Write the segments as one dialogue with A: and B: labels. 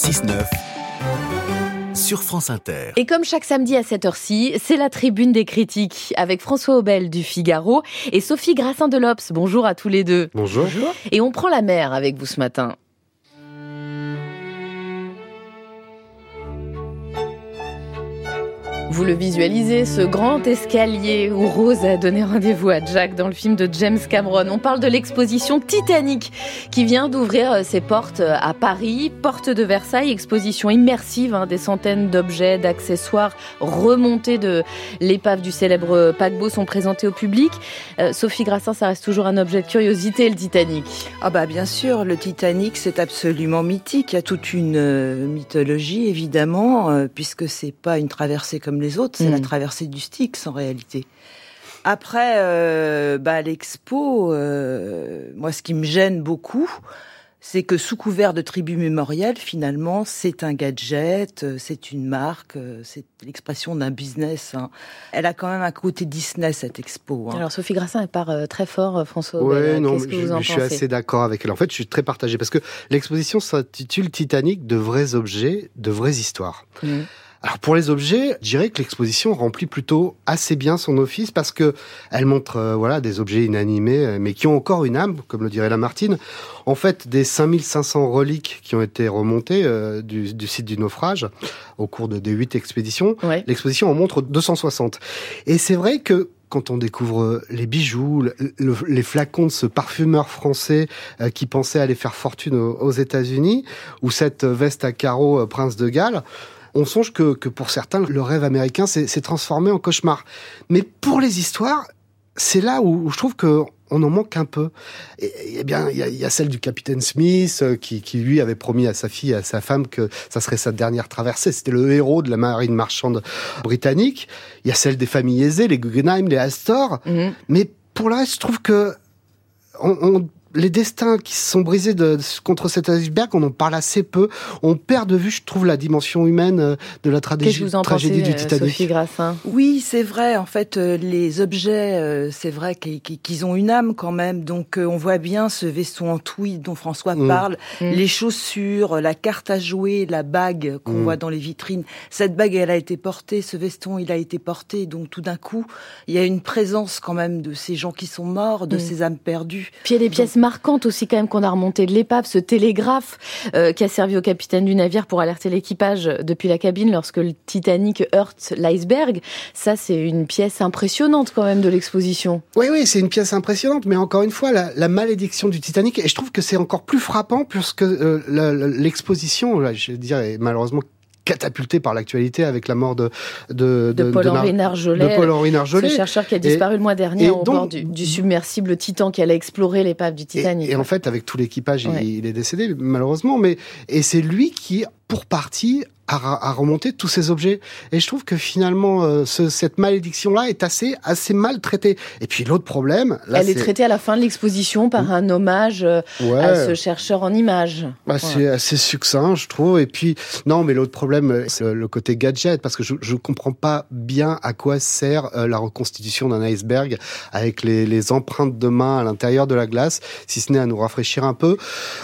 A: 6-9 sur France Inter.
B: Et comme chaque samedi à cette heure-ci, c'est la tribune des critiques avec François Aubel du Figaro et Sophie Grassin de. Bonjour à tous les deux.
C: Bonjour.
B: Et on prend la mer avec vous ce matin. Vous le visualisez, ce grand escalier où Rose a donné rendez-vous à Jack dans le film de James Cameron. On parle de l'exposition Titanic qui vient d'ouvrir euh, ses portes euh, à Paris, porte de Versailles, exposition immersive, hein, des centaines d'objets, d'accessoires remontés de l'épave du célèbre paquebot sont présentés au public. Euh, Sophie Grassin, ça reste toujours un objet de curiosité, le Titanic.
D: Ah bah bien sûr, le Titanic c'est absolument mythique. Il y a toute une mythologie évidemment, puisque c'est pas une traversée comme les autres, c'est la mm. traversée du Styx en réalité. Après, euh, bah, l'expo, euh, moi, ce qui me gêne beaucoup, c'est que sous couvert de tribu mémorielle, finalement, c'est un gadget, euh, c'est une marque, c'est l'expression d'un business. Hein. Elle a quand même un côté Disney cette expo.
B: Hein. Alors Sophie Grassin, elle part très fort, François.
C: Oui, non, que je, je suis assez d'accord avec elle. En fait, je suis très partagé parce que l'exposition s'intitule Titanic de vrais objets, de vraies histoires. Mm. Alors pour les objets, je dirais que l'exposition remplit plutôt assez bien son office parce que elle montre euh, voilà des objets inanimés euh, mais qui ont encore une âme, comme le dirait Lamartine. En fait, des 5500 reliques qui ont été remontées euh, du, du, site du naufrage au cours de des huit expéditions, l'exposition en montre 260. Et c'est vrai que quand on découvre les bijoux, les flacons de ce parfumeur français qui pensait aller faire fortune aux, aux États-Unis, ou cette veste à carreaux Prince de Galles, on songe que, pour certains, le rêve américain s'est transformé en cauchemar. Mais pour les histoires, c'est là où, je trouve que on en manque un peu. Et, bien, il y a, celle du capitaine Smith euh, qui, lui avait promis à sa fille et à sa femme que ça serait sa dernière traversée. C'était le héros de la marine marchande britannique. Il y a celle des familles aisées, les Guggenheim, les Astor. Mhm. Mais pour le reste, je trouve que on les destins qui se sont brisés de, contre cet iceberg, on en parle assez peu. On perd de vue, je trouve, la dimension humaine euh, de la tragédie, tragédie du euh, Titanic.
D: Oui, c'est vrai. En fait, euh, les objets, c'est vrai qu'ils ont une âme quand même. Donc, on voit bien ce vaisseau en tweed dont François mm. parle, mm. les chaussures, la carte à jouer, la bague qu'on mm. voit dans les vitrines. Cette bague, elle a été portée, ce veston, il a été porté. Donc, tout d'un coup, il y a une présence quand même de ces gens qui sont morts, de ces âmes perdues.
B: Puis il y a des pièces marquante aussi quand même qu'on a remonté de l'épave, ce télégraphe euh, qui a servi au capitaine du navire pour alerter l'équipage depuis la cabine lorsque le Titanic heurte l'iceberg. Ça, c'est une pièce impressionnante quand même de l'exposition.
C: Oui, oui, c'est une pièce impressionnante, mais encore une fois, la, malédiction du Titanic, et je trouve que c'est encore plus frappant puisque euh, l'exposition, je dirais malheureusement catapulté par l'actualité avec la mort de
B: de, de, Paul-Henri Narjolet, ce chercheur qui a disparu le mois dernier au bord du, submersible Titan qui allait explorer l'épave du Titanic.
C: Et, en fait, avec tout l'équipage, il, est décédé malheureusement, mais et c'est lui qui, pour partie, à, remonter tous ces objets. Et je trouve que finalement, euh, cette malédiction-là est assez, assez mal traitée. Et puis l'autre problème...
B: Elle est... traitée à la fin de l'exposition par un hommage euh, à ce chercheur en images.
C: Bah, C'est assez succinct, je trouve. Et puis, non, mais l'autre problème, c'est le côté gadget, parce que je ne comprends pas bien à quoi sert euh, la reconstitution d'un iceberg avec les, les, empreintes de main à l'intérieur de la glace, si ce n'est à nous rafraîchir un peu.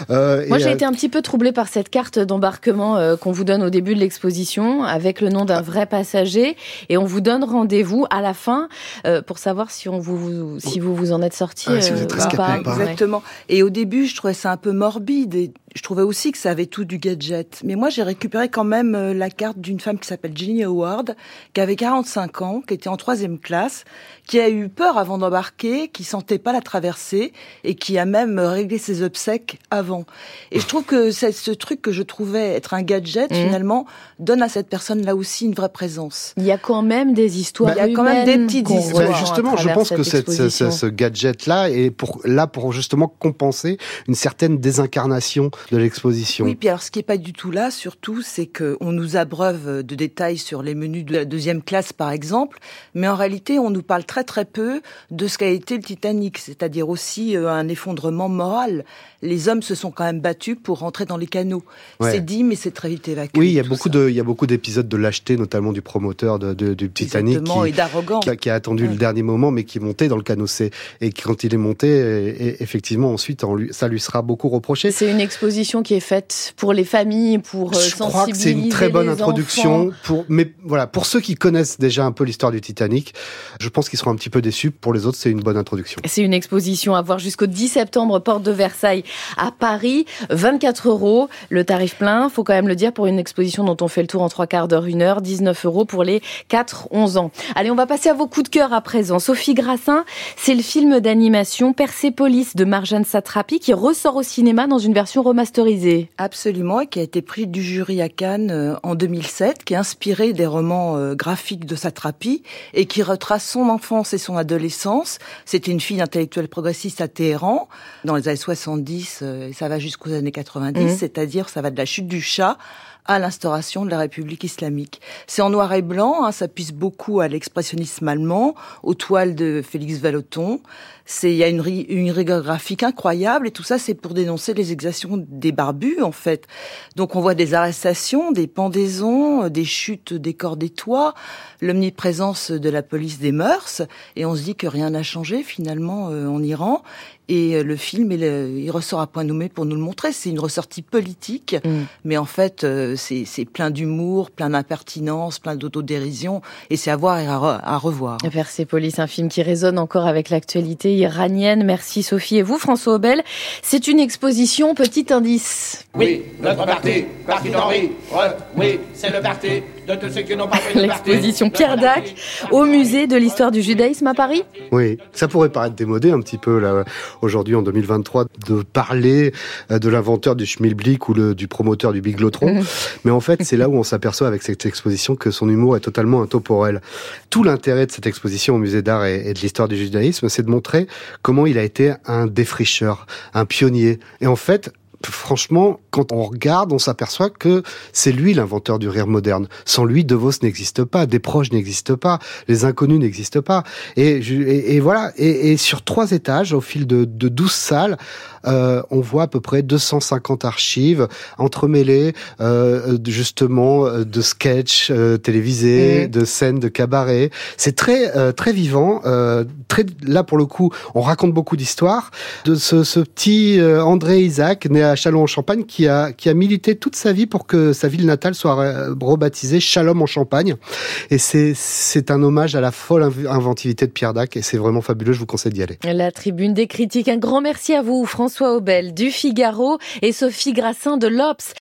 B: Moi, j'ai été un petit peu troublée par cette carte d'embarquement qu'on vous donne au début l'exposition avec le nom d'un vrai passager et on vous donne rendez-vous à la fin euh, pour savoir si on vous si vous vous en êtes sorti
C: ah, si vous êtes euh, pas.
D: Exactement. Et au début, je trouvais ça un peu morbide et je trouvais aussi que ça avait tout du gadget. Mais moi, j'ai récupéré quand même euh, la carte d'une femme qui s'appelle Jenny Howard, qui avait 45 ans, qui était en troisième classe, qui a eu peur avant d'embarquer, qui sentait pas la traversée et qui a même réglé ses obsèques avant. Et je trouve que c'est ce truc que je trouvais être un gadget, mmh. finalement, donne à cette personne là aussi une vraie présence.
B: Il y a quand même des histoires.
D: il y a quand même des petites histoires.
C: justement, je pense que cette, ce, ce gadget-là est pour, là pour justement compenser une certaine désincarnation de l'exposition.
D: Oui, puis alors ce qui est pas du tout là, surtout, c'est qu'on nous abreuve de détails sur les menus de la deuxième classe, par exemple, mais en réalité, on nous parle très très peu de ce qu'a été le Titanic, c'est-à-dire aussi euh, un effondrement moral. Les hommes se sont quand même battus pour rentrer dans les canaux. C'est dit, mais c'est très vite évacué.
C: Oui, il y a beaucoup beaucoup de, il y a beaucoup d'épisodes de lâcheté, notamment du promoteur de, de du Titanic,
D: qui, et
C: qui, a, attendu le dernier moment, mais qui est monté dans le canot C. Et quand il est monté, et, effectivement, ensuite, ça lui sera beaucoup reproché.
B: C'est une exposition qui est faite pour les familles, pour
C: Je crois que c'est une très bonne introduction. Pour, mais voilà, pour ceux qui connaissent déjà un peu l'histoire du Titanic, je pense qu'ils seront un petit peu déçus. Pour les autres, c'est une bonne introduction.
B: C'est une exposition à voir jusqu'au 10 septembre, porte de Versailles à Paris. 24 euros, le tarif plein. Faut quand même le dire pour une exposition dont on fait le tour en trois quarts d'heure, une heure. 19 euros pour les 4-11 ans. Allez, on va passer à vos coups de cœur à présent. Sophie Grassin, c'est le film d'animation Persepolis de Marjane Satrapi qui ressort au cinéma dans une version remasterisée.
D: Absolument, et qui a été pris du jury à Cannes euh, en 2007, qui est inspiré des romans euh, graphiques de Satrapi et qui retrace son enfance et son adolescence. C'était une fille intellectuelle progressiste à Téhéran dans les années 70 euh, et ça va jusqu'aux années 90, mmh. c'est-à-dire ça va de la chute du chat à l'instauration de la République islamique. C'est en noir et blanc, hein, ça puise beaucoup à l'expressionnisme allemand, aux toiles de Félix Vallotton. C'est il y a une, une rigueur graphique incroyable et tout ça c'est pour dénoncer les exactions des barbus en fait. Donc on voit des arrestations, des pendaisons, des chutes des corps des toits, l'omniprésence de la police des mœurs et on se dit que rien n'a changé finalement euh, en Iran et euh, le film, il, il, ressort à point nommé pour nous le montrer. C'est une ressortie politique, mm. mais en fait, euh, c'est plein d'humour, plein d'impertinence, plein d'autodérision, et c'est à voir et à, revoir.
B: Persepolis, un film qui résonne encore avec l'actualité iranienne. Merci Sophie. Et vous, François Aubel, c'est une exposition Petit Indice.
E: Oui, notre parti, parti d'Henri. Oui, c'est le parti
B: L'exposition Pierre Dac au musée de l'histoire du judaïsme à Paris.
C: Oui, ça pourrait paraître démodé un petit peu là aujourd'hui en 2023 de parler euh, de l'inventeur du schmilblick ou le, du promoteur du biglotron. Mhm. Mais en fait, c'est là où on s'aperçoit avec cette exposition que son humour est totalement intemporel. Tout l'intérêt de cette exposition au musée d'art et, de l'histoire du judaïsme, c'est de montrer comment il a été un défricheur, un pionnier. Et en fait, franchement, quand on regarde, on s'aperçoit que c'est lui l'inventeur du rire moderne. Sans lui, De Vos n'existe pas, des proches n'existent pas, les inconnus n'existent pas. Et, et, voilà. Et, et, sur trois étages, au fil de, de 12 salles, euh, on voit à peu près 250 archives entremêlées, euh, justement, euh, de sketchs euh, télévisés, mmh. de scènes de cabaret. C'est très euh, très vivant. très là pour le coup, on raconte beaucoup d'histoires de ce, ce petit André Isaac né à Châlons-en-Champagne qui a, qui a milité toute sa vie pour que sa ville natale soit euh, rebaptisée Chalom en Champagne. Et c'est, c'est un hommage à la folle inventivité de Pierre Dac et c'est vraiment fabuleux, je vous conseille d'y aller.
B: La tribune des critiques, un grand merci à vous François Aubel du Figaro et Sophie Grassin de l'Obs.